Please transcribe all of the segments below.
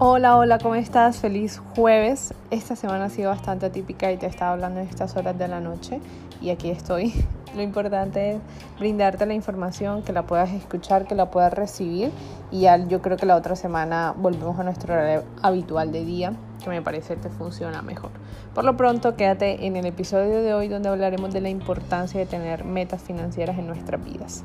Hola, hola, ¿cómo estás? Feliz jueves. Esta semana ha sido bastante atípica y te estaba hablando en estas horas de la noche y aquí estoy. Lo importante es brindarte la información, que la puedas escuchar, que la puedas recibir y ya yo creo que la otra semana volvemos a nuestro habitual de día, que me parece que funciona mejor. Por lo pronto, quédate en el episodio de hoy donde hablaremos de la importancia de tener metas financieras en nuestras vidas.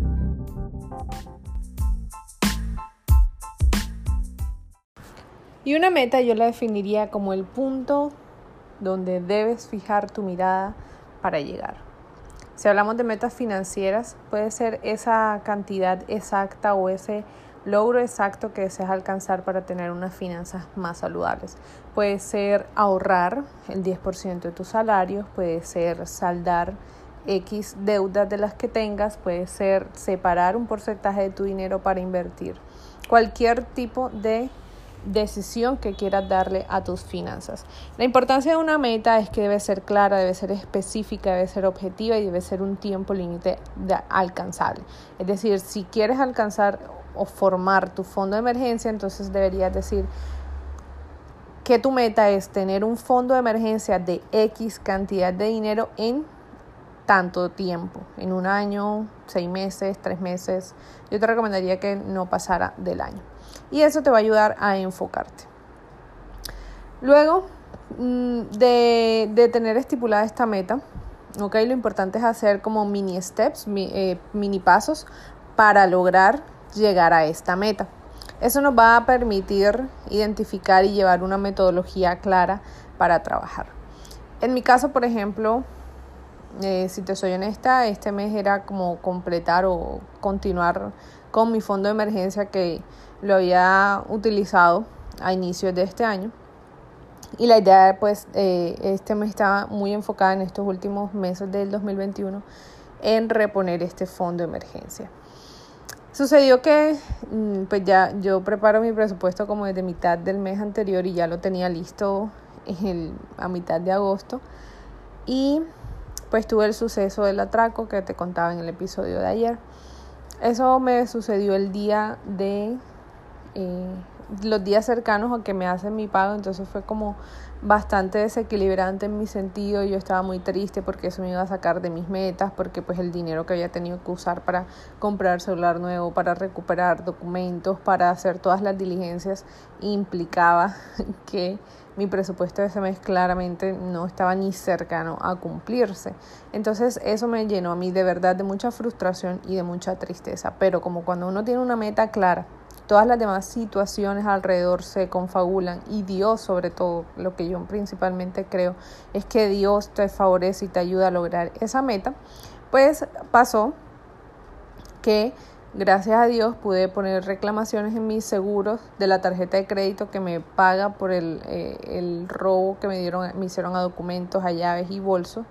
Y una meta yo la definiría como el punto donde debes fijar tu mirada para llegar. Si hablamos de metas financieras, puede ser esa cantidad exacta o ese logro exacto que deseas alcanzar para tener unas finanzas más saludables. Puede ser ahorrar el 10% de tu salario, puede ser saldar X deudas de las que tengas, puede ser separar un porcentaje de tu dinero para invertir. Cualquier tipo de decisión que quieras darle a tus finanzas. La importancia de una meta es que debe ser clara, debe ser específica, debe ser objetiva y debe ser un tiempo límite alcanzable. Es decir, si quieres alcanzar o formar tu fondo de emergencia, entonces deberías decir que tu meta es tener un fondo de emergencia de X cantidad de dinero en tanto tiempo, en un año, seis meses, tres meses. Yo te recomendaría que no pasara del año y eso te va a ayudar a enfocarte. Luego mm, de, tener estipulada esta meta, okay, lo importante es hacer como mini steps, eh, mini pasos para lograr llegar a esta meta. Eso nos va a permitir identificar y llevar una metodología clara para trabajar. En mi caso, por ejemplo, eh, si te soy honesta, este mes era como completar o continuar con mi fondo de emergencia que lo había utilizado a inicios de este año. Y la idea, pues, eh, este mes estaba muy enfocada en estos últimos meses del 2021 en reponer este fondo de emergencia. Sucedió que, mm, pues ya yo preparo mi presupuesto como desde mitad del mes anterior y ya lo tenía listo a mitad de agosto. Y pues tuve el suceso del atraco que te contaba en el episodio de ayer. Eso me sucedió el día de eh, los días cercanos a que me hacen mi pago, entonces fue como bastante desequilibrante en mi sentido, yo estaba muy triste porque eso me iba a sacar de mis metas, porque pues el dinero que había tenido que usar para comprar celular nuevo, para recuperar documentos, para hacer todas las diligencias, implicaba que mi presupuesto de ese mes claramente no estaba ni cercano a cumplirse. Entonces eso me llenó a mí de verdad de mucha frustración y de mucha tristeza, pero como cuando uno tiene una meta clara, Todas las demás situaciones alrededor se confabulan y Dios sobre todo, lo que yo principalmente creo es que Dios te favorece y te ayuda a lograr esa meta. Pues pasó que gracias a Dios pude poner reclamaciones en mis seguros de la tarjeta de crédito que me paga por el, eh, el robo que me dieron, me hicieron a documentos, a llaves y bolsos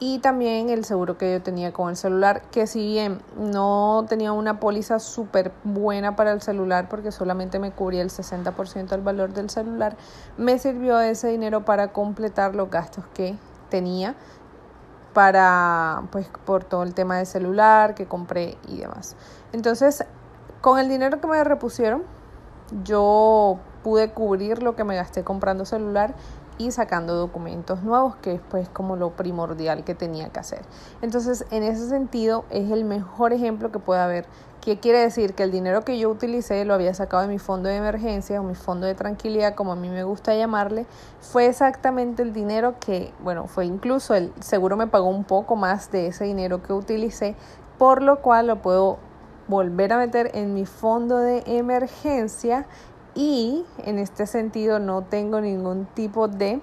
y también el seguro que yo tenía con el celular, que si bien no tenía una póliza súper buena para el celular porque solamente me cubría el 60% del valor del celular, me sirvió ese dinero para completar los gastos que tenía para pues por todo el tema del celular que compré y demás. Entonces, con el dinero que me repusieron, yo pude cubrir lo que me gasté comprando celular y sacando documentos nuevos, que es pues como lo primordial que tenía que hacer. Entonces, en ese sentido, es el mejor ejemplo que puede haber. ¿Qué quiere decir? Que el dinero que yo utilicé lo había sacado de mi fondo de emergencia o mi fondo de tranquilidad, como a mí me gusta llamarle, fue exactamente el dinero que, bueno, fue incluso el seguro me pagó un poco más de ese dinero que utilicé, por lo cual lo puedo volver a meter en mi fondo de emergencia Y en este sentido no tengo ningún tipo de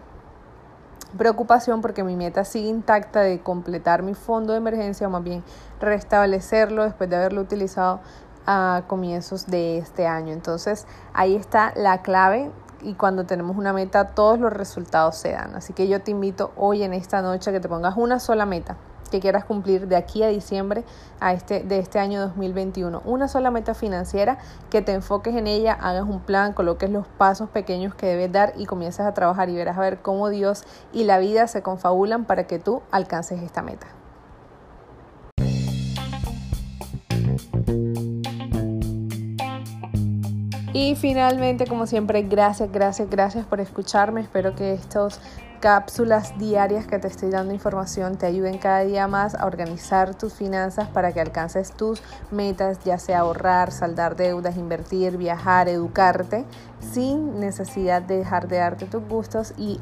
preocupación porque mi meta sigue intacta de completar mi fondo de emergencia o más bien restablecerlo después de haberlo utilizado a comienzos de este año. Entonces ahí está la clave y cuando tenemos una meta todos los resultados se dan. Así que yo te invito hoy en esta noche a que te pongas una sola meta que quieras cumplir de aquí a diciembre a este, de este año 2021. Una sola meta financiera, que te enfoques en ella, hagas un plan, coloques los pasos pequeños que debes dar y comiences a trabajar y verás a ver cómo Dios y la vida se confabulan para que tú alcances esta meta. Y finalmente, como siempre, gracias, gracias, gracias por escucharme. Espero que estos cápsulas diarias que te estoy dando información te ayuden cada día más a organizar tus finanzas para que alcances tus metas, ya sea ahorrar, saldar deudas, invertir, viajar, educarte, sin necesidad de dejar de darte tus gustos y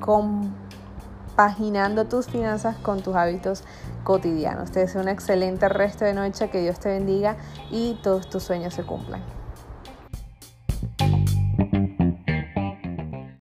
compaginando tus finanzas con tus hábitos cotidianos. Te deseo un excelente resto de noche, que Dios te bendiga y todos tus sueños se cumplan.